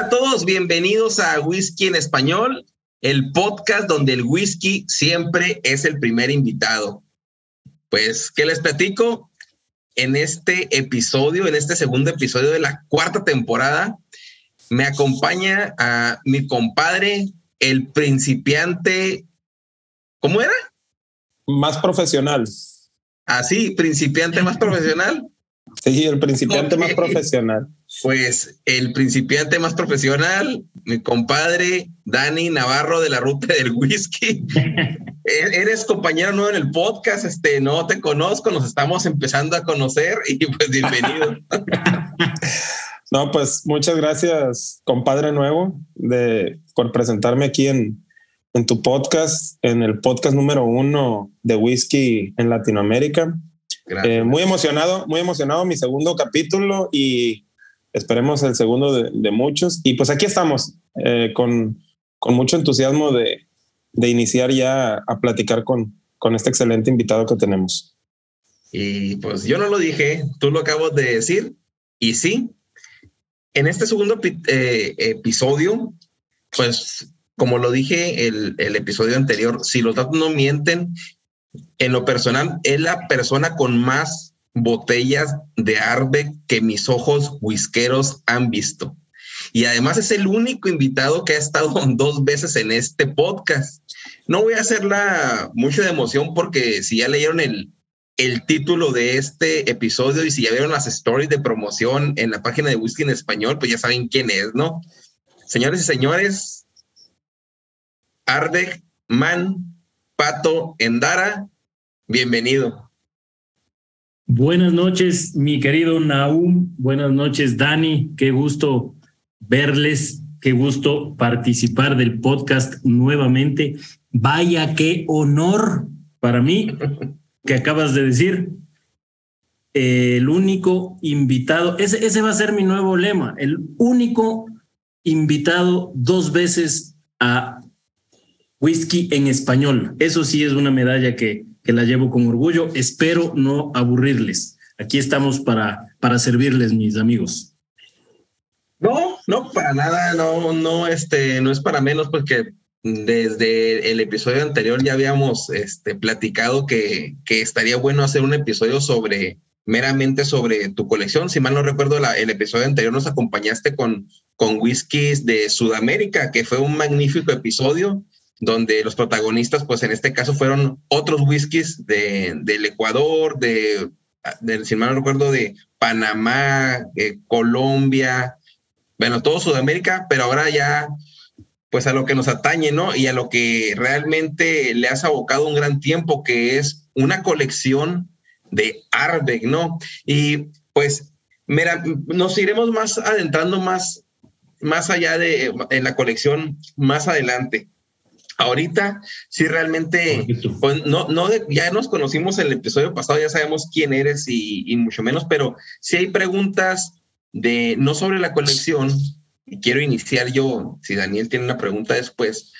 A todos, bienvenidos a Whisky en Español, el podcast donde el whisky siempre es el primer invitado. Pues, ¿qué les platico? En este episodio, en este segundo episodio de la cuarta temporada, me acompaña a mi compadre, el principiante, ¿cómo era? Más profesional. Así, principiante más profesional. Sí, el principiante más profesional. Pues el principiante más profesional, mi compadre Dani Navarro de la Ruta del Whisky. E-, eres compañero nuevo en el podcast, este, no te conozco, nos estamos empezando a conocer y pues bienvenido. no, pues muchas gracias, compadre nuevo, de, por presentarme aquí en, en tu podcast, en el podcast número uno de whisky en Latinoamérica. Eh, muy emocionado, muy emocionado mi segundo capítulo y esperemos el segundo de, muchos. Y pues aquí estamos eh, con, con, mucho entusiasmo de, de, iniciar ya a platicar con, con este excelente invitado que tenemos. Y pues yo no lo dije, tú lo acabas de decir. Y sí, en este segundo eh, episodio, pues como lo dije el, el episodio anterior, si los datos no mienten, en lo personal, es la persona con más botellas de Arbe que mis ojos whiskeros han visto. Y además es el único invitado que ha estado dos veces en este podcast. No voy a hacerla mucho de emoción porque si ya leyeron el, el título de este episodio y si ya vieron las stories de promoción en la página de Whisky en Español, pues ya saben quién es, ¿no? Señores y señores, Ardeg Man Pato Endara, bienvenido. Buenas noches, mi querido Naum. Buenas noches, Dani. Qué gusto verles. Qué gusto participar del podcast nuevamente. Vaya, qué honor para mí que acabas de decir. El único invitado, ese, ese va a ser mi nuevo lema, el único invitado dos veces a whisky en español. Eso sí es una medalla que, que la llevo con orgullo. Espero no aburrirles. Aquí estamos para, para servirles, mis amigos. No, no, para nada, no, no, este, no es para menos, porque desde el episodio anterior ya habíamos este, platicado que, que estaría bueno hacer un episodio sobre meramente sobre tu colección. Si mal no recuerdo, la, el episodio anterior nos acompañaste con, con whiskies de Sudamérica, que fue un magnífico episodio donde los protagonistas, pues en este caso fueron otros whiskies de, del Ecuador, de, de, si mal no recuerdo, de Panamá, eh, Colombia, bueno, todo Sudamérica, pero ahora ya, pues a lo que nos atañe, ¿no? Y a lo que realmente le has abocado un gran tiempo, que es una colección de Arbeck, ¿no? Y pues, mira, nos iremos más adentrando más, más allá de en la colección más adelante ahorita sí realmente, pues, no, no, ya nos conocimos en el episodio pasado, ya sabemos quién eres y, mucho menos, pero sí hay preguntas de, no sobre la colección, quiero iniciar yo, si Daniel tiene una pregunta después.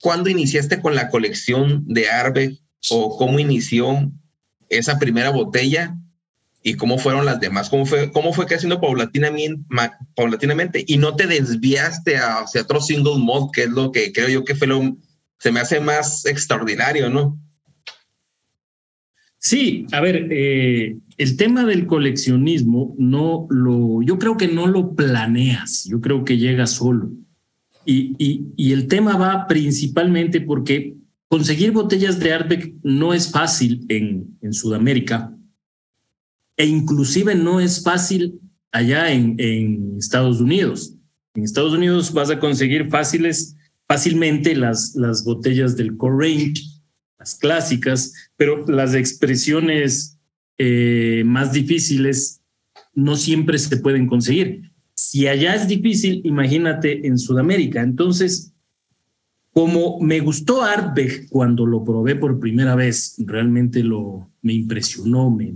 ¿Cuándo iniciaste con la colección de Arbe o cómo inició esa primera botella y cómo fueron las demás? ¿Cómo fue, cómo fue creciendo paulatinamente, paulatinamente y no te desviaste hacia otro single mod, que es lo que creo yo que fue lo, se me hace más extraordinario, ¿no? Sí, a ver, eh, el tema del coleccionismo no lo, yo creo que no lo planeas, yo creo que llega solo. Y, y, el tema va principalmente porque conseguir botellas de Ardbeg no es fácil en, en Sudamérica e inclusive no es fácil allá en, Estados Unidos. En Estados Unidos vas a conseguir fáciles, fácilmente las, las botellas del Range, las clásicas, pero las expresiones eh, más difíciles no siempre se pueden conseguir. Si allá es difícil, imagínate en Sudamérica. Entonces, como me gustó Artbeck cuando lo probé por primera vez, realmente lo, me impresionó, me,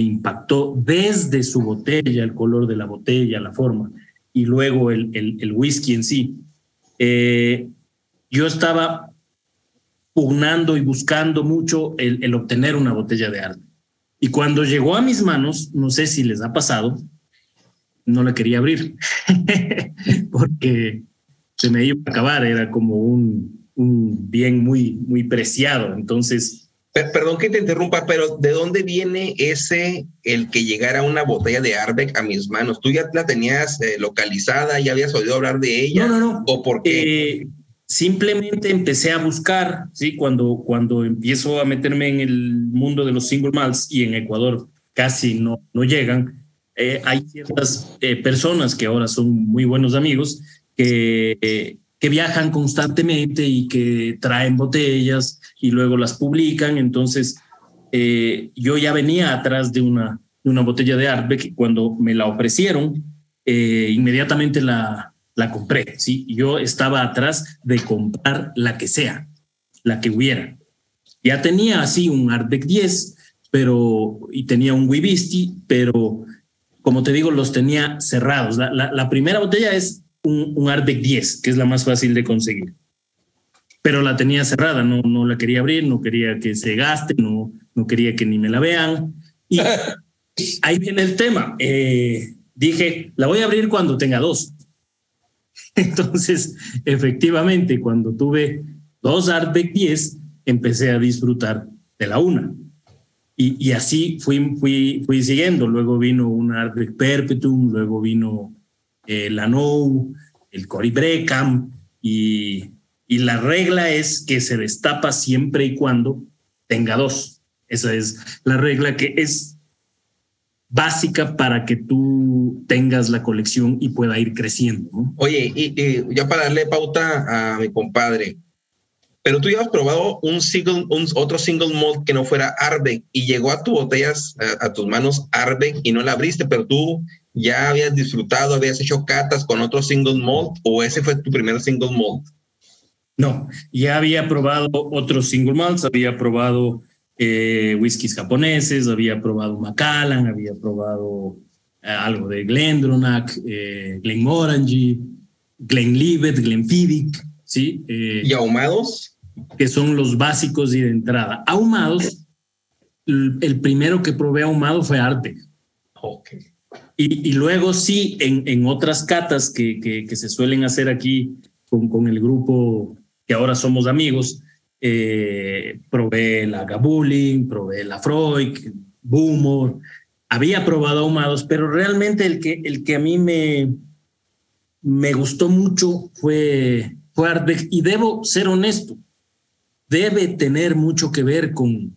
impactó desde su botella, el color de la botella, la forma, y luego el, el, whisky en sí. Eh, yo estaba pugnando y buscando mucho el, obtener una botella de arte. Y cuando llegó a mis manos, no sé si les ha pasado, no la quería abrir porque se me iba a acabar, era como un, un bien muy, muy preciado. Entonces... Perdón que te interrumpa, pero ¿de dónde viene ese, el que llegara una botella de Arbeck a mis manos? ¿Tú ya la tenías eh, localizada, ya habías oído hablar de ella? No, no, no. ¿O por qué? Eh, simplemente empecé a buscar, ¿sí? Cuando, cuando empiezo a meterme en el mundo de los single malts y en Ecuador casi no, no llegan, eh, hay ciertas personas que ahora son muy buenos amigos que, que viajan constantemente y que traen botellas y luego las publican. Entonces, eh, yo ya venía atrás de una, de una botella de Artbeck cuando me la ofrecieron, inmediatamente la, la compré, ¿sí? Yo estaba atrás de comprar la que sea, la que hubiera. Ya tenía así un Artec 10, pero, y tenía un Wibisti, pero como te digo, los tenía cerrados. La, primera botella es un, un Artec 10, que es la más fácil de conseguir. Pero la tenía cerrada, no, no la quería abrir, no quería que se gaste, no, no quería que ni me la vean. Y ahí viene el tema. Eh, dije, la voy a abrir cuando tenga dos. Entonces, efectivamente, cuando tuve dos Artback 10, empecé a disfrutar de la una. Y, y así fui, fui, fui siguiendo. Luego vino un Artback Perpetuum, luego vino eh, la No, el Cory Breckham, y, y la regla es que se destapa siempre y cuando tenga dos. Esa es la regla que es básica para que tú tengas la colección y pueda ir creciendo. Oye, y, ya para darle pauta a mi compadre, pero tú ya has probado un single, un, otro single malt que no fuera Arbe y llegó a tus botellas, a, tus manos Arbe y no la abriste, pero tú ya habías disfrutado, habías hecho catas con otro single malt o ese fue tu primer single malt. No, ya había probado otros single malts, había probado eh, whiskies japoneses, había probado Macallan, había probado eh, algo de Glendronach, eh, Glenmorangie, Glenlivet, Glenfiddich, ¿sí? Eh, ¿Y ahumados? Que son los básicos y de entrada. Ahumados, el, primero que probé ahumado fue Arte. Okay. Y, luego sí, en, en otras catas que, que, se suelen hacer aquí con, con el grupo que ahora somos amigos, eh, probé la Gabulin, probé la Freud, Boomor, había probado ahumados, pero realmente el que, el que a mí me, me gustó mucho fue, fue y debo ser honesto, debe tener mucho que ver con,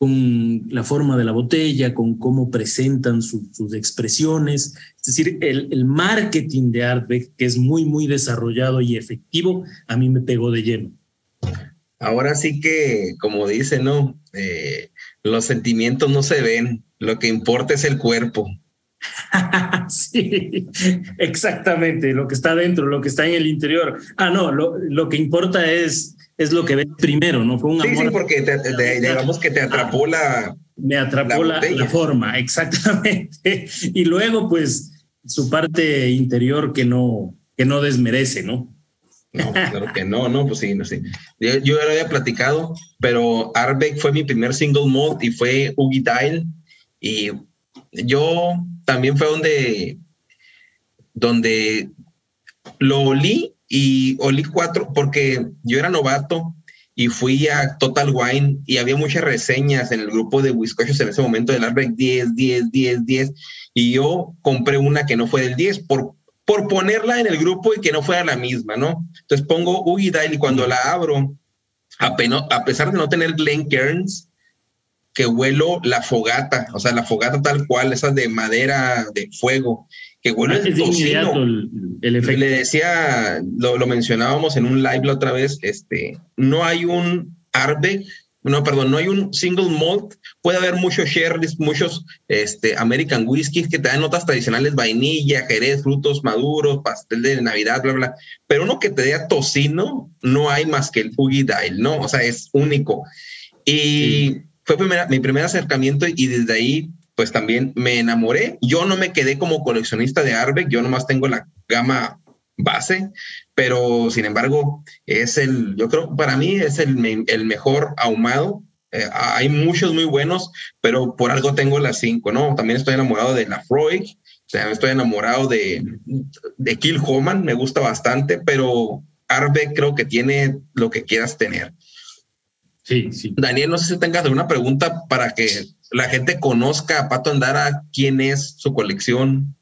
con la forma de la botella, con cómo presentan sus expresiones. Es decir, el, el, marketing de Artbeck, que es muy, muy desarrollado y efectivo, a mí me pegó de lleno. Ahora sí que, como dice, ¿no? Eh, los sentimientos no se ven, lo que importa es el cuerpo. sí, exactamente, lo que está dentro, lo que está en el interior. Ah, no, lo, lo que importa es, es lo que ves primero, ¿no? Fue un sí, sí, porque digamos que te atrapó la... Me atrapó la, la, forma, exactamente. Y luego, pues, su parte interior que no, que no desmerece, ¿no? No, claro que no, no, pues sí, no sé. Yo, yo ya lo había platicado, pero Arbeck fue mi primer single malt y fue Ugi Dial. Y yo también fue donde, donde lo olí y olí cuatro, porque yo era novato y fui a Total Wine y había muchas reseñas en el grupo de Wiscochos en ese momento del Arbeck 10, 10, 10, 10. Y yo compré una que no fue del 10 por por ponerla en el grupo y que no fuera la misma, ¿no? Entonces pongo Ugi y cuando la abro, a, pesar de no tener Glen Cairns, que huelo la fogata, o sea, la fogata tal cual, esa de madera de fuego, que huelo el tocino. El, efecto. Le decía, lo, lo, mencionábamos en un live la otra vez, este, no hay un arbe no, perdón, no hay un single malt. Puede haber muchos sherrys, muchos este, American whiskies que te dan notas tradicionales, vainilla, jerez, frutos maduros, pastel de Navidad, bla, bla. Pero uno que te dé tocino, no hay más que el Ugi Dial, ¿no? O sea, es único. Y fue mi primer acercamiento y desde ahí, pues también me enamoré. Yo no me quedé como coleccionista de Arbeck, yo nomás tengo la gama base, pero sin embargo es el, yo creo para mí es el, el mejor ahumado. Eh, hay muchos muy buenos, pero por algo tengo las cinco, ¿no? También estoy enamorado de la Freud, estoy enamorado de, de Kill Homan, me gusta bastante, pero Arbe creo que tiene lo que quieras tener. Sí, sí. Daniel, no sé si tengas alguna pregunta para que la gente conozca a Pato Andara, quién es su colección.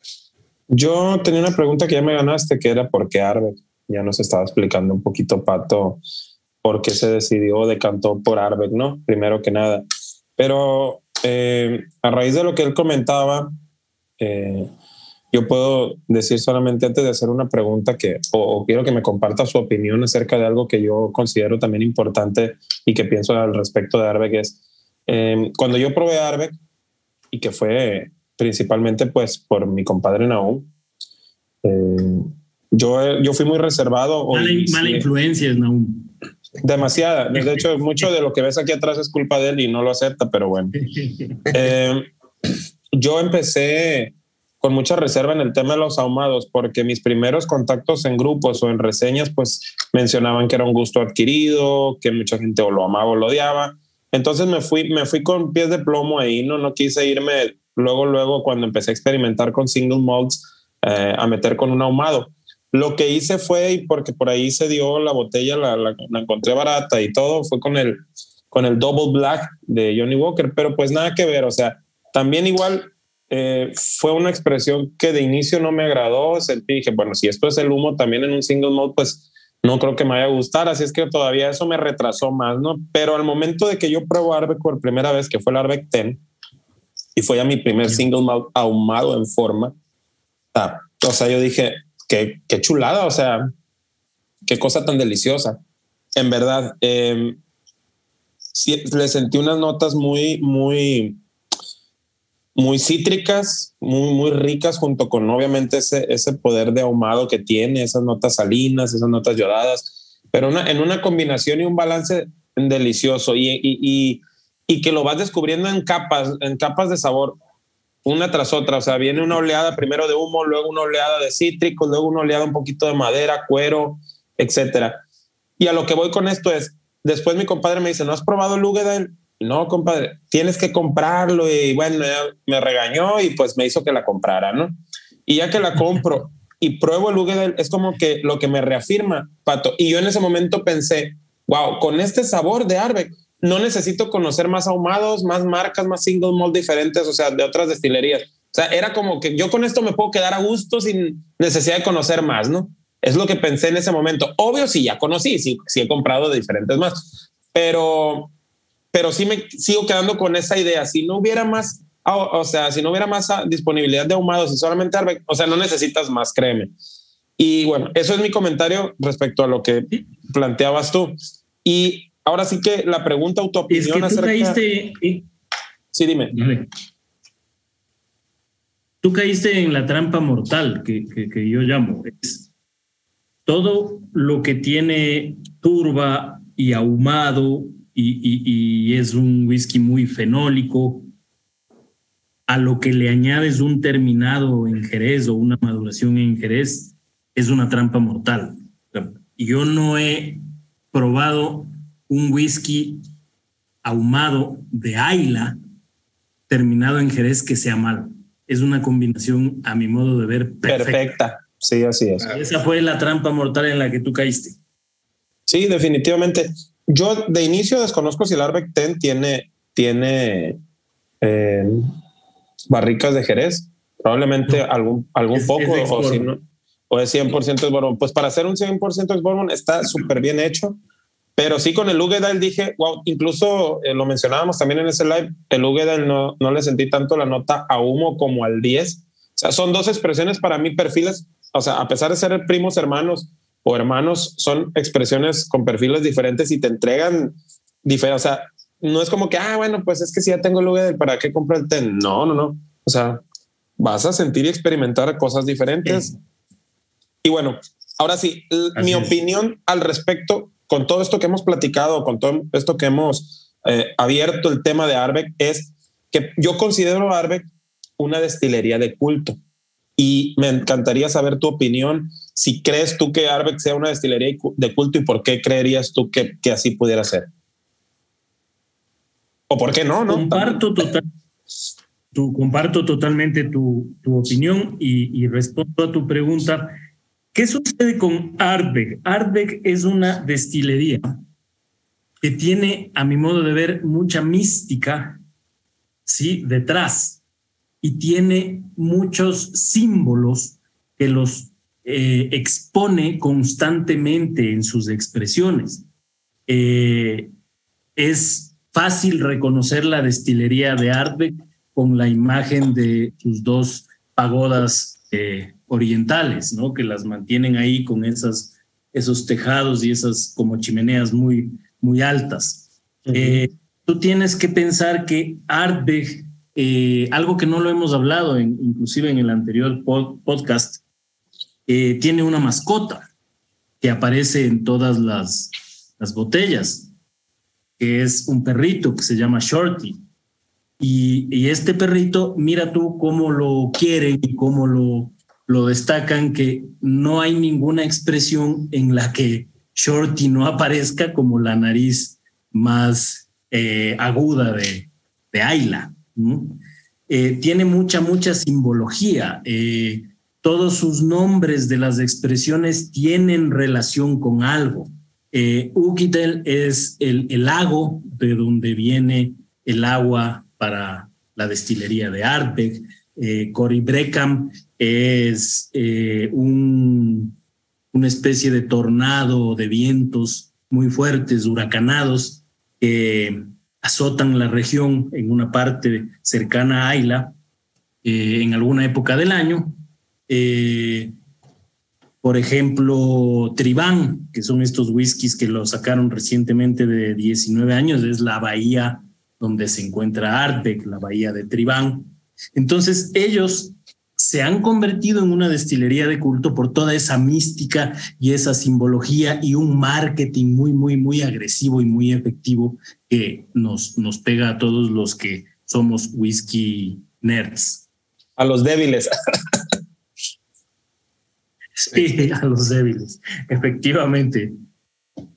Yo tenía una pregunta que ya me ganaste, que era por qué Arbeck. Ya nos estaba explicando un poquito, Pato, por qué se decidió, decantó por Arbeck, ¿no? Primero que nada. Pero eh, a raíz de lo que él comentaba, eh, yo puedo decir solamente antes de hacer una pregunta que, o, quiero que me comparta su opinión acerca de algo que yo considero también importante y que pienso al respecto de Arbeck es, eh, cuando yo probé Arbeck y que fue principalmente pues por mi compadre Naum. Eh, yo, yo fui muy reservado. Mala, influencia, Naum. Demasiada. De hecho, mucho de lo que ves aquí atrás es culpa de él y no lo acepta, pero bueno. Eh, yo empecé con mucha reserva en el tema de los ahumados, porque mis primeros contactos en grupos o en reseñas, pues mencionaban que era un gusto adquirido, que mucha gente o lo amaba o lo odiaba. Entonces me fui, me fui con pies de plomo ahí, no, no quise irme luego, luego cuando empecé a experimentar con single malts, eh, a meter con un ahumado. Lo que hice fue, porque por ahí se dio la botella, la, la, encontré barata y todo, fue con el, con el Double Black de Johnny Walker, pero pues nada que ver, o sea, también igual eh, fue una expresión que de inicio no me agradó, sentí, dije, bueno, si esto es el humo también en un single malt, pues no creo que me vaya a gustar, así es que todavía eso me retrasó más, ¿no? Pero al momento de que yo pruebo Arbeck por primera vez, que fue el Arbeck 10, y fue ya mi primer single malt ahumado en forma. Ah, o sea, yo dije, qué, qué, chulada, o sea, qué cosa tan deliciosa. En verdad, eh, sí, le sentí unas notas muy, muy, muy cítricas, muy, muy ricas, junto con obviamente ese, ese poder de ahumado que tiene, esas notas salinas, esas notas yodadas, pero una, en una combinación y un balance delicioso. Y, y, y que lo vas descubriendo en capas, en capas de sabor, una tras otra. O sea, viene una oleada primero de humo, luego una oleada de cítricos, luego una oleada un poquito de madera, cuero, etcétera. Y a lo que voy con esto es, después mi compadre me dice, ¿no has probado el Lugedal? No, compadre, tienes que comprarlo. Y bueno, me regañó y pues me hizo que la comprara, ¿no? Y ya que la compro y pruebo el Lugedal, es como que lo que me reafirma, Pato. Y yo en ese momento pensé, wow, con este sabor de Arbeck, no necesito conocer más ahumados, más marcas, más single malt diferentes, o sea, de otras destilerías. O sea, era como que yo con esto me puedo quedar a gusto sin necesidad de conocer más, ¿no? Es lo que pensé en ese momento. Obvio, sí, ya conocí, sí, sí he comprado de diferentes más, pero, pero sí me sigo quedando con esa idea. Si no hubiera más, o, sea, si no hubiera más disponibilidad de ahumados y solamente, o sea, no necesitas más, créeme. Y bueno, eso es mi comentario respecto a lo que planteabas tú. Y Ahora sí que la pregunta o tu opinión es que tú caíste... Sí, dime. Tú caíste en la trampa mortal que, yo llamo. Es todo lo que tiene turba y ahumado y, es un whisky muy fenólico, a lo que le añades un terminado en Jerez o una maduración en Jerez, es una trampa mortal. Yo no he probado un whisky ahumado de Ayla terminado en Jerez que sea malo. Es una combinación, a mi modo de ver, perfecta. perfecta. Sí, así es. Esa fue la trampa mortal en la que tú caíste. Sí, definitivamente. Yo de inicio desconozco si el Arbeck Ten tiene, tiene eh, barricas de Jerez, probablemente algún, algún poco, o si no, o es 100% es Bourbon. Pues para hacer un 100% es Bourbon está súper bien hecho, pero sí con el Ugedal dije, wow, incluso eh, lo mencionábamos también en ese live, el Ugedal no, no le sentí tanto la nota a humo como al 10. O sea, son dos expresiones para mí, perfiles, o sea, a pesar de ser primos hermanos o hermanos, son expresiones con perfiles diferentes y te entregan diferentes, o sea, no es como que, ah, bueno, pues es que si ya tengo el Ugedal, ¿para qué compro el TEN? No, no, no. O sea, vas a sentir y experimentar cosas diferentes. Y bueno, ahora sí, mi opinión al respecto, con todo esto que hemos platicado, con todo esto que hemos eh, abierto el tema de Arbeck, es que yo considero a Arbeck una destilería de culto. Y me encantaría saber tu opinión. Si crees tú que Arbeck sea una destilería de culto y por qué creerías tú que, así pudiera ser. ¿O por qué no? no? Comparto, total, comparto totalmente tu, tu opinión y, respondo a tu pregunta. ¿Qué sucede con Ardbeg? Ardbeg es una destilería que tiene, a mi modo de ver, mucha mística ¿sí? detrás y tiene muchos símbolos que los eh, expone constantemente en sus expresiones. Eh, es fácil reconocer la destilería de Ardbeg con la imagen de sus dos pagodas eh, orientales, ¿no? Que las mantienen ahí con esas, esos tejados y esas como chimeneas muy, muy altas. Tú tienes que pensar que Ardbeg, eh, algo que no lo hemos hablado, inclusive en el anterior podcast, tiene una mascota que aparece en todas las, las botellas, que es un perrito que se llama Shorty. Y, este perrito, mira tú cómo lo quieren y cómo lo, lo destacan, que no hay ninguna expresión en la que Shorty no aparezca como la nariz más eh, aguda de, de Ayla. Eh, tiene mucha, mucha simbología. Eh, todos sus nombres de las expresiones tienen relación con algo. Ukitel es el, el lago de donde viene el agua para la destilería de Ardbeg. Eh, Breckham es eh, un, una especie de tornado de vientos muy fuertes, huracanados, que azotan la región en una parte cercana a Ayla eh, en alguna época del año. por ejemplo, Tribán, que son estos whiskies que lo sacaron recientemente de 19 años, es la bahía donde se encuentra Ardbeg, la bahía de Tribán. Entonces ellos se han convertido en una destilería de culto por toda esa mística y esa simbología y un marketing muy, muy, muy agresivo y muy efectivo que nos, nos pega a todos los que somos whisky nerds. A los débiles. Sí, a los débiles, efectivamente.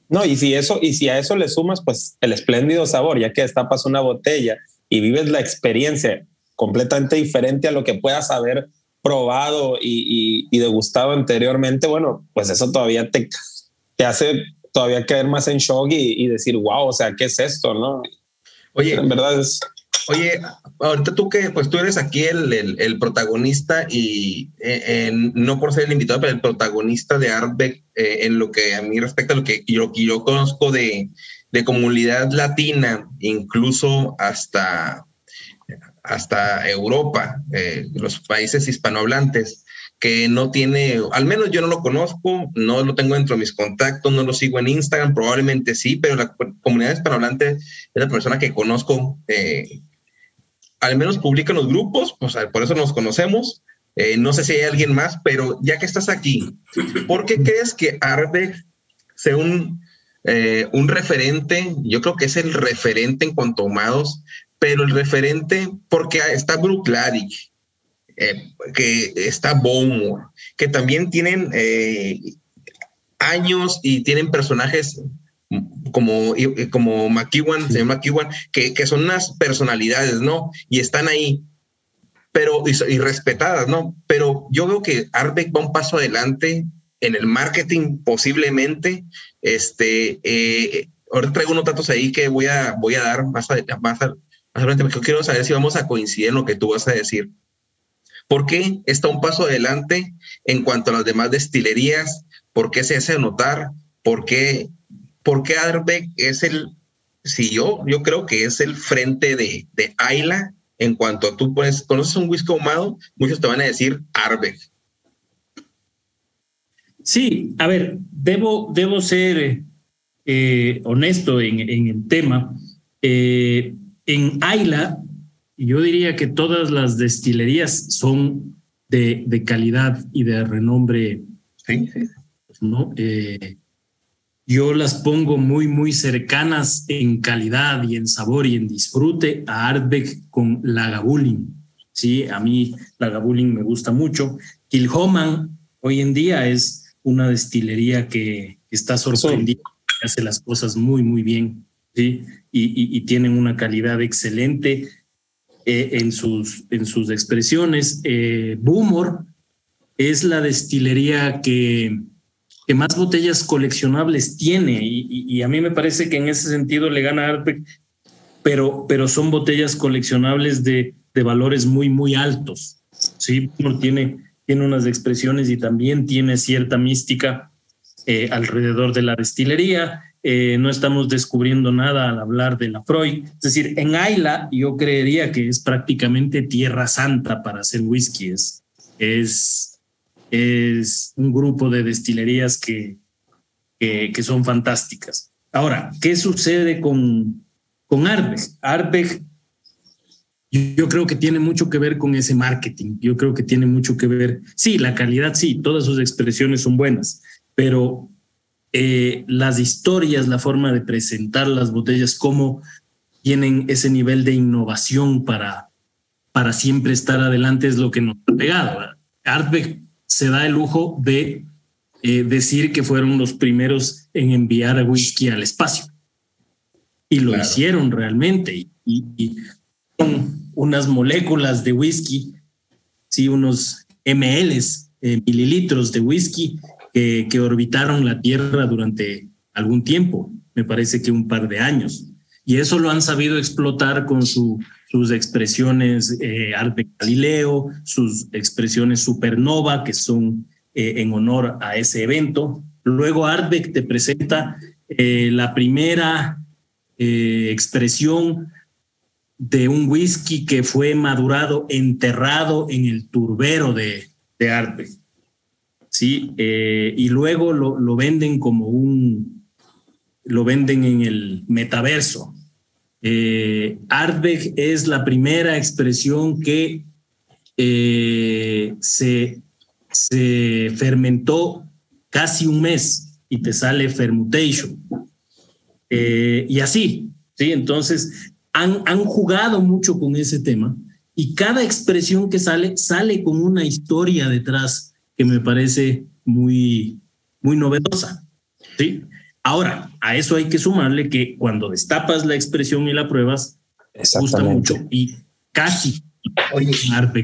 No, y si eso, y si a eso le sumas, pues el espléndido sabor, ya que destapas una botella y vives la experiencia completamente diferente a lo que puedas haber probado y, degustado anteriormente, bueno, pues eso todavía te, te hace todavía caer más en shock y, decir, wow, o sea, ¿qué es esto? ¿No? Oye, en verdad es Oye, ahorita tú que, pues tú eres aquí el, el, protagonista y eh, no por ser el invitado, pero el protagonista de Artbeck eh, en lo que a mí respecta a lo que yo, yo conozco de, de comunidad latina, incluso hasta, hasta Europa, eh, los países hispanohablantes que no tiene, al menos yo no lo conozco, no lo tengo dentro de mis contactos, no lo sigo en Instagram, probablemente sí, pero la comunidad hispanohablante es la persona que conozco eh, al menos publica en los grupos, por eso nos conocemos. Eh, no sé si hay alguien más, pero ya que estás aquí, ¿por qué crees que Arbe sea un, un referente? Yo creo que es el referente en cuanto a ahumados, pero el referente, porque está Brook eh, que está Bowmore, que también tienen eh, años y tienen personajes como, como McEwan, señor McEwan, que, que son unas personalidades, ¿no? Y están ahí, pero y, respetadas, ¿no? Pero yo veo que Arbeck va un paso adelante en el marketing posiblemente. Este, eh, ahora traigo unos datos ahí que voy a, voy a dar más, más, adelante, porque quiero saber si vamos a coincidir en lo que tú vas a decir. ¿Por qué está un paso adelante en cuanto a las demás destilerías? ¿Por qué se hace notar? ¿Por qué, por qué es el, si yo, yo creo que es el frente de, de Ayla en cuanto a tú puedes, conoces un whisky ahumado, muchos te van a decir Arbeck. Sí, a ver, debo, debo ser eh, honesto en, el tema. Eh, en Ayla, yo diría que todas las destilerías son de, de calidad y de renombre. Sí, sí. ¿no? Eh, yo las pongo muy, muy cercanas en calidad y en sabor y en disfrute a Ardbeg con Lagavulin. Sí, a mí Lagavulin me gusta mucho. Kilhoman hoy en día es una destilería que está sorprendida, hace las cosas muy, muy bien. ¿Sí? Y, tienen una calidad excelente eh, en, sus, en sus expresiones. Eh, Boomor es la destilería que que más botellas coleccionables tiene y, a mí me parece que en ese sentido le gana Arpec, pero, pero son botellas coleccionables de, de valores muy, muy altos. Sí, tiene, tiene unas expresiones y también tiene cierta mística eh, alrededor de la destilería. Eh, no estamos descubriendo nada al hablar de la Freud. Es decir, en Ayla yo creería que es prácticamente tierra santa para hacer whisky. Es, es un grupo de destilerías que, que, son fantásticas. Ahora, ¿qué sucede con, con Ardbeg? yo creo que tiene mucho que ver con ese marketing. Yo creo que tiene mucho que ver. Sí, la calidad, sí, todas sus expresiones son buenas, pero eh, las historias, la forma de presentar las botellas, cómo tienen ese nivel de innovación para, para siempre estar adelante es lo que nos ha pegado. Ardbeg se da el lujo de eh, decir que fueron los primeros en enviar whisky al espacio. Y lo hicieron realmente. Y, con unas moléculas de whisky, sí, unos mLs, eh, mililitros de whisky que, orbitaron la Tierra durante algún tiempo, me parece que un par de años. Y eso lo han sabido explotar con su sus expresiones eh, Galileo, sus expresiones supernova, que son eh, en honor a ese evento. Luego Artbeck te presenta eh, la primera eh, expresión de un whisky que fue madurado, enterrado en el turbero de, de ¿sí? y luego lo, lo venden como un, lo venden en el metaverso, eh, es la primera expresión que eh, se, se fermentó casi un mes y te sale fermentation. Eh, y así, ¿sí? Entonces, han, han jugado mucho con ese tema y cada expresión que sale, sale con una historia detrás que me parece muy, muy novedosa, ¿sí? Ahora, a eso hay que sumarle que cuando destapas la expresión y la pruebas, gusta mucho y casi Oye,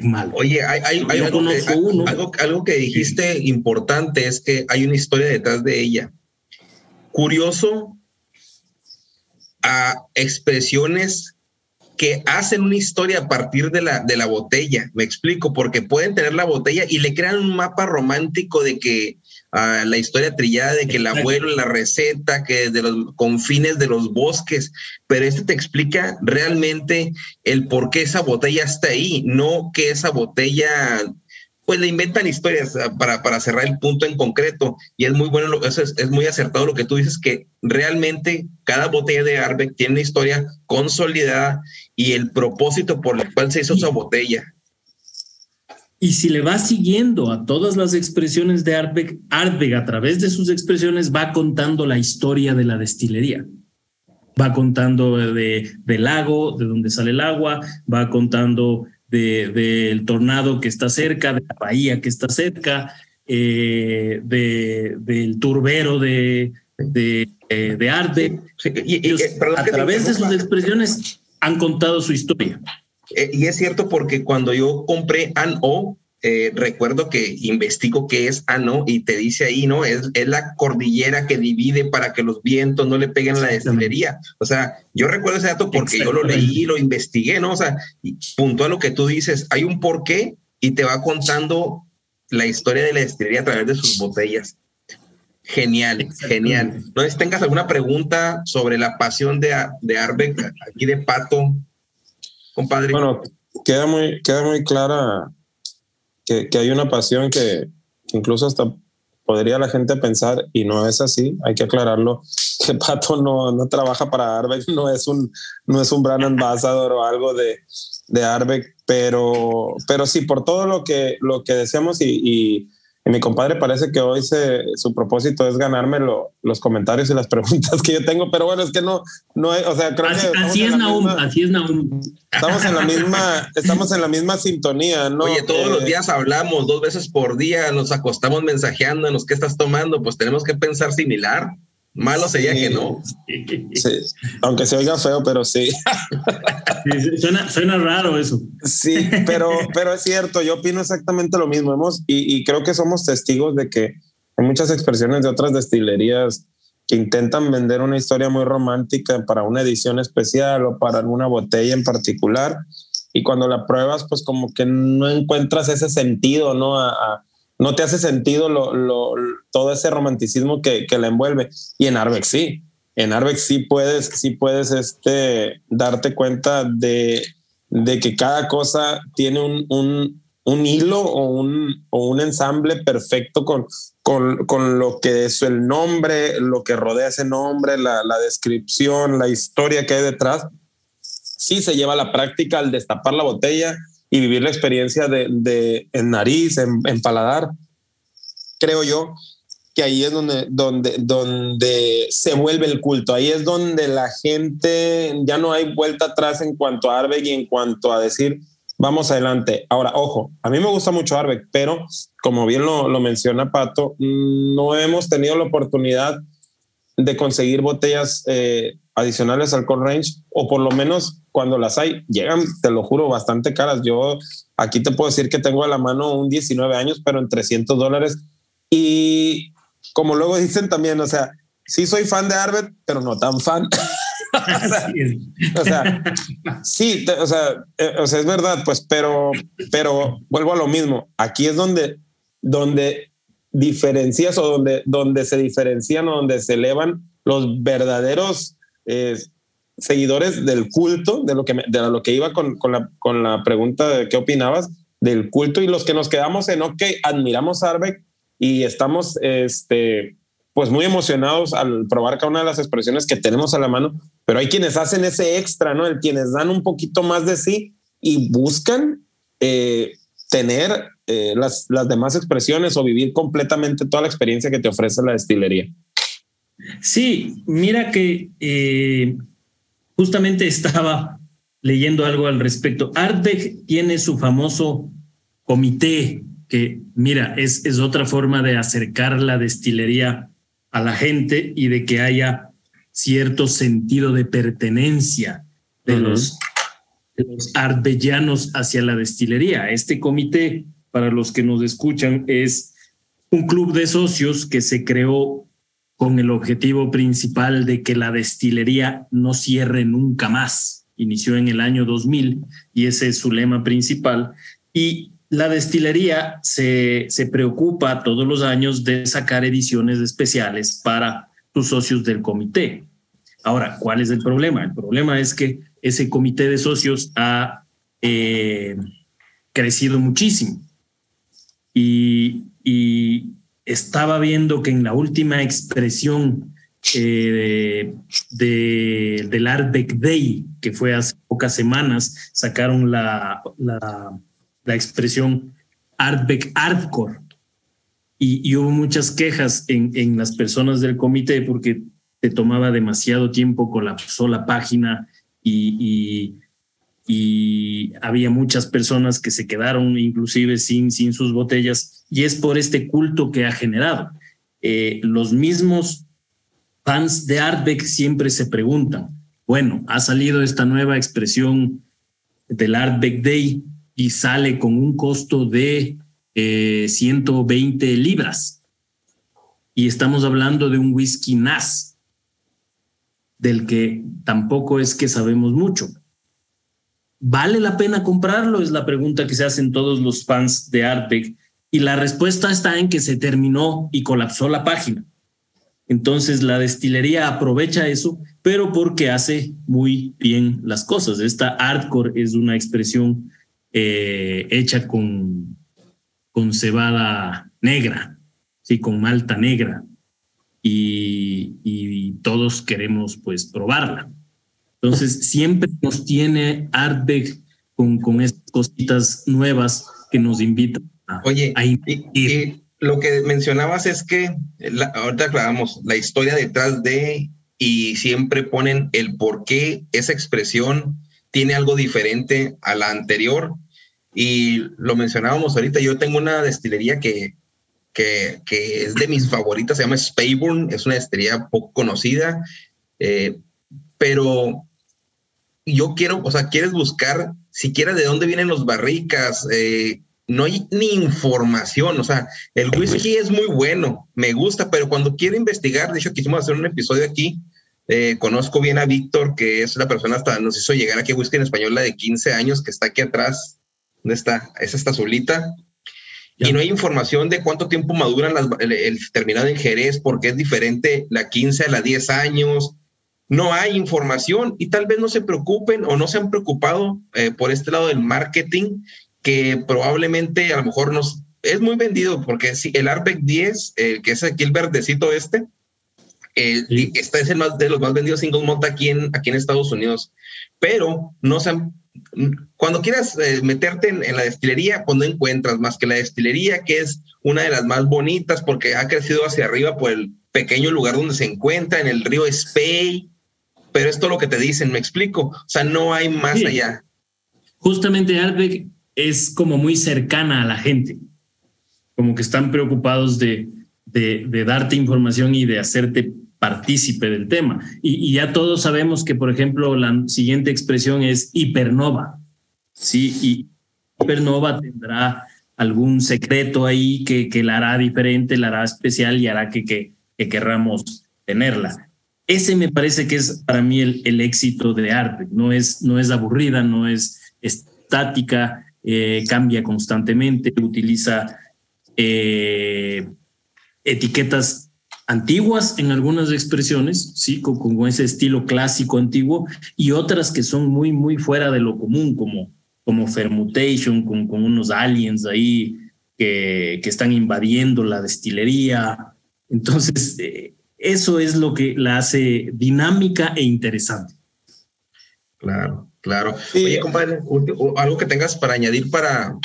mal. Oye, hay, algo, que, algo, que dijiste importante es que hay una historia detrás de ella. Curioso a expresiones que hacen una historia a partir de la, de la botella. Me explico, porque pueden tener la botella y le crean un mapa romántico de que la historia trillada de que el abuelo, la receta, que de los confines de los bosques, pero este te explica realmente el por qué esa botella está ahí, no que esa botella, pues le inventan historias ah, para, para cerrar el punto en concreto. Y es muy bueno, eso es, es muy acertado lo que tú dices, que realmente cada botella de Arbeck tiene una historia consolidada y el propósito por el cual se hizo esa botella. Y si le va siguiendo a todas las expresiones de Ardbeg, Ardbeg a través de sus expresiones va contando la historia de la destilería. va contando de, del lago, de donde sale el agua, va contando del tornado que está cerca, de la bahía que está cerca, eh, del turbero de, de, de arte. a través de sus expresiones han contado su historia. Eh, y es cierto porque cuando yo compré An O, eh, recuerdo que investigo qué es Ano y te dice ahí, ¿no? Es, es, la cordillera que divide para que los vientos no le peguen a la destilería. O sea, yo recuerdo ese dato porque yo lo leí, lo investigué, ¿no? O sea, punto a lo que tú dices, hay un porqué y te va contando la historia de la destilería a través de sus botellas. Genial, genial. No si tengas alguna pregunta sobre la pasión de, de Arbeck, aquí de Pato, compadre. Bueno, queda muy, queda muy clara que, hay una pasión que, incluso hasta podría la gente pensar, y no es así, hay que aclararlo, que Pato no, no trabaja para Arbeck, no es un, no es un brand ambassador o algo de, de Arbeck, pero, pero sí, por todo lo que, lo que decíamos y mi compadre parece que hoy se, su propósito es ganarme los comentarios y las preguntas que yo tengo, pero bueno, es que no, no o sea, creo así, que así es Naum, así es Naum. Estamos en la misma, estamos en la misma sintonía, ¿no? Oye, todos los eh, días hablamos, dos veces por día, nos acostamos mensajeándonos, ¿qué estás tomando? Pues tenemos que pensar similar. Malo sería que no. Sí, aunque se oiga feo, pero sí. suena, suena, raro eso. Sí, pero, pero es cierto, yo opino exactamente lo mismo. Hemos, y, y, creo que somos testigos de que hay muchas expresiones de otras destilerías que intentan vender una historia muy romántica para una edición especial o para una botella en particular. Y cuando la pruebas, pues como que no encuentras ese sentido, ¿no? a, a no te hace sentido todo ese romanticismo que, que la envuelve. Y en Arbex sí, en Arbex sí puedes, sí puedes este, darte cuenta de, de que cada cosa tiene un, un, un hilo o un, o un, ensamble perfecto con, con, con, lo que es el nombre, lo que rodea ese nombre, la, la descripción, la historia que hay detrás. Sí se lleva a la práctica al destapar la botella y vivir la experiencia de, de en nariz, en, paladar, creo yo que ahí es donde, donde, donde se vuelve el culto, ahí es donde la gente ya no hay vuelta atrás en cuanto a Arbeck y en cuanto a decir, vamos adelante. Ahora, ojo, a mí me gusta mucho Arbeck, pero como bien lo, lo menciona Pato, no hemos tenido la oportunidad de conseguir botellas eh, adicionales al core range o por lo menos cuando las hay llegan, te lo juro, bastante caras. Yo aquí te puedo decir que tengo a la mano un 19 años, pero en 300 dólares. Y como luego dicen también, o sea, sí soy fan de Arbet, pero no tan fan. o, sea, sí, o sea, eh, o sea, es verdad, pues, pero, pero vuelvo a lo mismo. Aquí es donde, donde diferencias o donde, donde se diferencian o donde se elevan los verdaderos eh, seguidores del culto, de lo que, de lo que iba con, con, la, pregunta de qué opinabas del culto y los que nos quedamos en, ok, admiramos a Arbeck y estamos este, pues muy emocionados al probar cada una de las expresiones que tenemos a la mano, pero hay quienes hacen ese extra, ¿no? El quienes dan un poquito más de sí y buscan eh, tener eh, las, las demás expresiones o vivir completamente toda la experiencia que te ofrece la destilería. Sí, mira que eh, justamente estaba leyendo algo al respecto. Ardbeg tiene su famoso comité que, mira, es, es otra forma de acercar la destilería a la gente y de que haya cierto sentido de pertenencia de uh -huh. los los arbellanos hacia la destilería. Este comité, para los que nos escuchan, es un club de socios que se creó con el objetivo principal de que la destilería no cierre nunca más. Inició en el año 2000 y ese es su lema principal. Y la destilería se, se preocupa todos los años de sacar ediciones especiales para sus socios del comité. Ahora, ¿cuál es el problema? El problema es que ese comité de socios ha eh, crecido muchísimo. Y, y, estaba viendo que en la última expresión eh, de, del Artback Day, que fue hace pocas semanas, sacaron la, la, la expresión Artback Hardcore. Y, y, hubo muchas quejas en, en las personas del comité porque te tomaba demasiado tiempo, colapsó la página y, y, había muchas personas que se quedaron inclusive sin, sin sus botellas y es por este culto que ha generado. Eh, los mismos fans de Artbeck siempre se preguntan, bueno, ha salido esta nueva expresión del Artbeck Day y sale con un costo de 120 eh, libras. Y estamos hablando de un whisky NAS, del que tampoco es que sabemos mucho. ¿Vale la pena comprarlo? Es la pregunta que se hacen todos los fans de Artbeck. Y la respuesta está en que se terminó y colapsó la página. Entonces la destilería aprovecha eso, pero porque hace muy bien las cosas. Esta hardcore es una expresión eh, hecha con, con cebada negra, ¿sí? con malta negra. Y, todos queremos pues probarla. Entonces siempre nos tiene Artbeck con, con estas cositas nuevas que nos invitan a, Oye, y, lo que mencionabas es que ahorita aclaramos la historia detrás de y siempre ponen el por qué esa expresión tiene algo diferente a la anterior. Y lo mencionábamos ahorita, yo tengo una destilería que, que, que es de mis favoritas, se llama Spayburn, es una destilería poco conocida, eh, pero yo quiero, o sea, quieres buscar siquiera de dónde vienen los barricas, eh, no hay ni información, o sea, el whisky es muy bueno, me gusta, pero cuando quiero investigar, de hecho quisimos hacer un episodio aquí, eh, conozco bien a Víctor, que es la persona hasta nos hizo llegar aquí a Whisky en Español, la de 15 años, que está aquí atrás, ¿Dónde está? Es esta azulita. Y no hay información de cuánto tiempo maduran las, el, terminado en Jerez, porque es diferente la 15 a la 10 años. No hay información y tal vez no se preocupen o no se han preocupado eh, por este lado del marketing, que probablemente a lo mejor nos es muy vendido, porque si el Arbeck 10, que es aquí el verdecito este, este es el más de los más vendidos single malt aquí en, aquí en Estados Unidos, pero no se han cuando quieras eh, meterte en, la destilería, pues no encuentras más que la destilería, que es una de las más bonitas porque ha crecido hacia arriba por el pequeño lugar donde se encuentra, en el río Spey. Pero esto es lo que te dicen, me explico. O sea, no hay más allá. Justamente Arbeck es como muy cercana a la gente, como que están preocupados de, de darte información y de hacerte partícipe del tema. Y, ya todos sabemos que, por ejemplo, la siguiente expresión es hipernova. Sí, y hipernova tendrá algún secreto ahí que, que la hará diferente, la hará especial y hará que, que, que querramos tenerla. Ese me parece que es para mí el, éxito de arte. No es, no es aburrida, no es estática, eh, cambia constantemente, utiliza eh, etiquetas antiguas en algunas expresiones, sí, con, ese estilo clásico antiguo, y otras que son muy, muy fuera de lo común, como, como Fermutation, con, con unos aliens ahí que, que, están invadiendo la destilería. Entonces, eh, eso es lo que la hace dinámica e interesante. Claro, claro. Oye, compadre, algo que tengas para añadir para,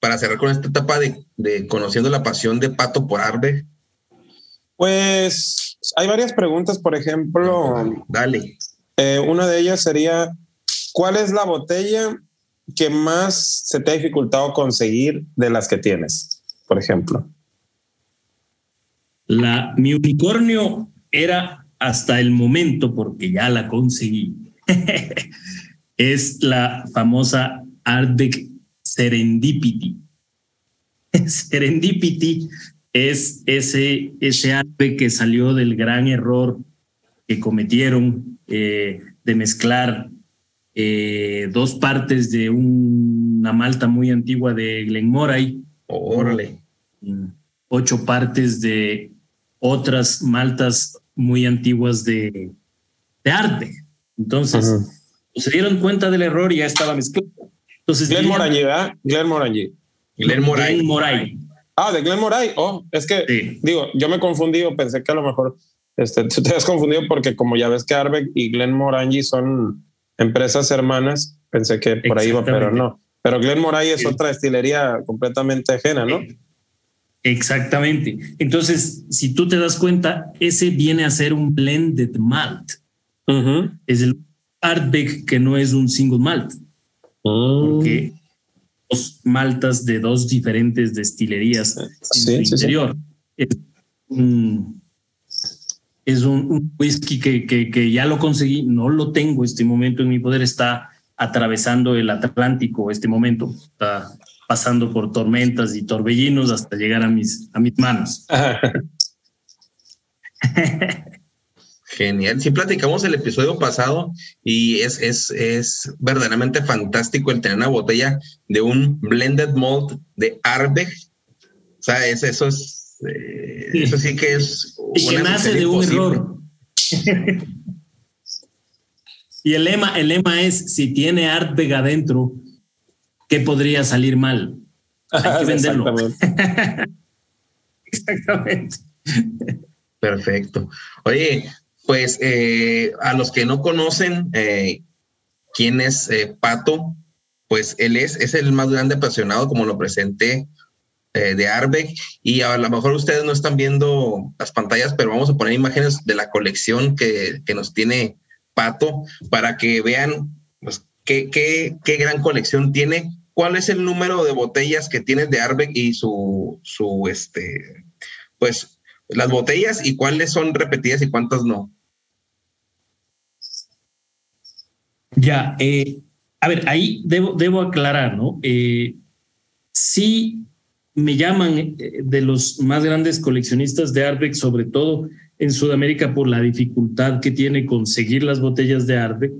para cerrar con esta etapa de, de conociendo la pasión de Pato por Arbe. Pues hay varias preguntas, por ejemplo. Dale. Eh, una de ellas sería, ¿cuál es la botella que más se te ha dificultado conseguir de las que tienes, por ejemplo? La, mi unicornio era hasta el momento, porque ya la conseguí, es la famosa Ardbeg Serendipity. Serendipity es ese, ese arte que salió del gran error que cometieron eh, de mezclar eh, dos partes de una malta muy antigua de Glenmoray. Órale. Ocho partes de otras maltas muy antiguas de, de arte. Entonces, pues, se dieron cuenta del error y ya estaba mezclado. Entonces, Glenmorangie, ¿verdad? Glenmorangie. Glenmorangie. Ah, de Glen Moray. Oh, es que digo, yo me confundí, pensé que a lo mejor este, tú te has confundido porque como ya ves que Arbeck y Glen Morangi son empresas hermanas, pensé que por ahí iba, pero no. Pero Glen Moray es otra destilería completamente ajena, ¿no? Exactamente. Entonces, si tú te das cuenta, ese viene a ser un blended malt. Es el Ardbeg que no es un single malt. Mm. Porque dos maltas de dos diferentes destilerías en su interior. Es un, es un, whisky que, que, que, ya lo conseguí, no lo tengo este momento en mi poder, está atravesando el Atlántico este momento, está pasando por tormentas y torbellinos hasta llegar a mis, a mis manos. Genial. Sí, platicamos el episodio pasado y es, es, es verdaderamente fantástico el tener una botella de un blended malt de Ardbeg. O sea, es, eso es, eh, eso sí que es. Y que nace de un error. y el lema, el lema es: si tiene Ardbeg adentro, ¿qué podría salir mal? Hay que venderlo. Exactamente. Perfecto. Oye, pues eh, a los que no conocen eh, quién es eh, Pato, pues él es, es el más grande apasionado, como lo presenté, de Arbeck. Y a lo mejor ustedes no están viendo las pantallas, pero vamos a poner imágenes de la colección que, que nos tiene Pato para que vean qué, qué, qué gran colección tiene. ¿Cuál es el número de botellas que tiene de Arbeck y su, su, este, pues, las botellas y cuáles son repetidas y cuántas no? Ya, eh, a ver, ahí debo, debo aclarar, ¿no? Eh, sí me llaman eh, de los más grandes coleccionistas de Arbeck, sobre todo en Sudamérica, por la dificultad que tiene conseguir las botellas de Arbeck.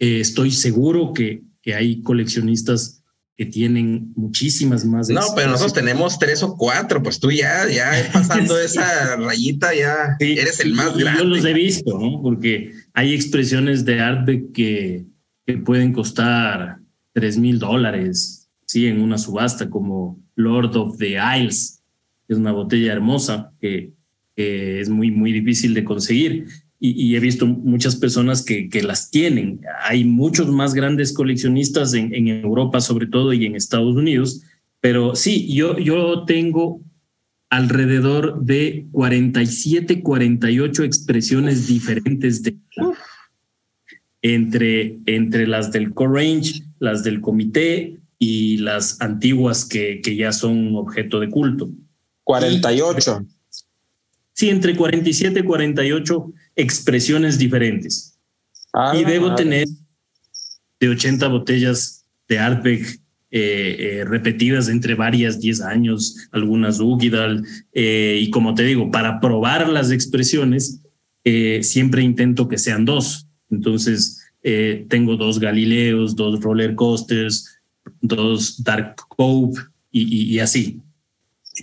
Estoy seguro que, que hay coleccionistas que tienen muchísimas más. No, pero nosotros tenemos tres o cuatro, pues tú ya, ya pasando esa rayita, ya eres el más grande. Yo los he visto, ¿no? Porque hay expresiones de arte que, que pueden costar tres mil dólares, sí, en una subasta, como Lord of the Isles, que es una botella hermosa que, que es muy, muy difícil de conseguir y, he visto muchas personas que, que, las tienen. Hay muchos más grandes coleccionistas en, en, Europa, sobre todo, y en Estados Unidos. Pero sí, yo, yo tengo alrededor de 47, 48 expresiones diferentes de entre, entre las del Core Range, las del comité y las antiguas que, que ya son objeto de culto. 48. Sí, entre 47 y 48 expresiones diferentes. Ah, y debo tener de 80 botellas de Artbeck eh, eh, repetidas entre varias 10 años, algunas Ugidal. Eh, y como te digo, para probar las expresiones, siempre intento que sean dos. Entonces, tengo dos Galileos, dos roller coasters, dos Dark Cove y así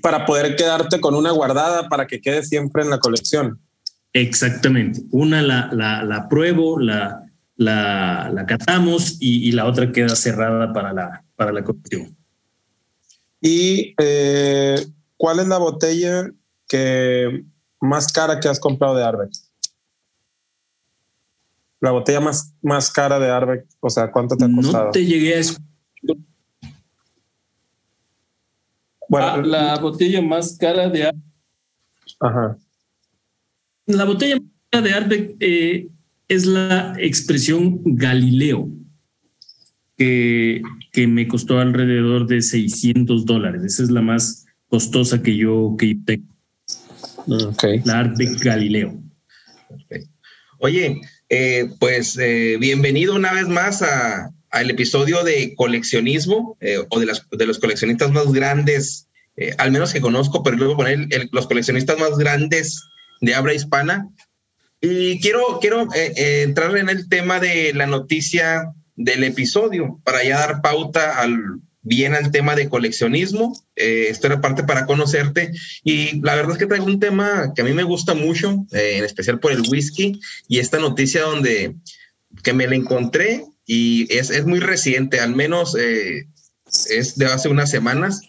para poder quedarte con una guardada para que quede siempre en la colección. Exactamente. Una la, la, la pruebo, la, la, la catamos y, y, la otra queda cerrada para la, para la colección. ¿Y eh, cuál es la botella que más cara que has comprado de Arbeck? La botella más, más cara de Arbeck, o sea, ¿cuánto te ha costado? No te llegué a Bueno, ah, la botella más cara de Ajá. La botella de arte eh, es la expresión Galileo, que, que, me costó alrededor de 600 dólares. Esa es la más costosa que yo, que tengo. Okay. La arte Galileo. Oye, eh, pues eh, bienvenido una vez más a, al episodio de coleccionismo eh, o de, las, de los coleccionistas más grandes, eh, al menos que conozco, pero luego poner los coleccionistas más grandes de habla hispana. Y quiero, quiero eh, entrar en el tema de la noticia del episodio para ya dar pauta al, bien al tema de coleccionismo. esto era parte para conocerte. Y la verdad es que traigo un tema que a mí me gusta mucho, en especial por el whisky, y esta noticia donde que me la encontré y es, es muy reciente, al menos eh, es de hace unas semanas,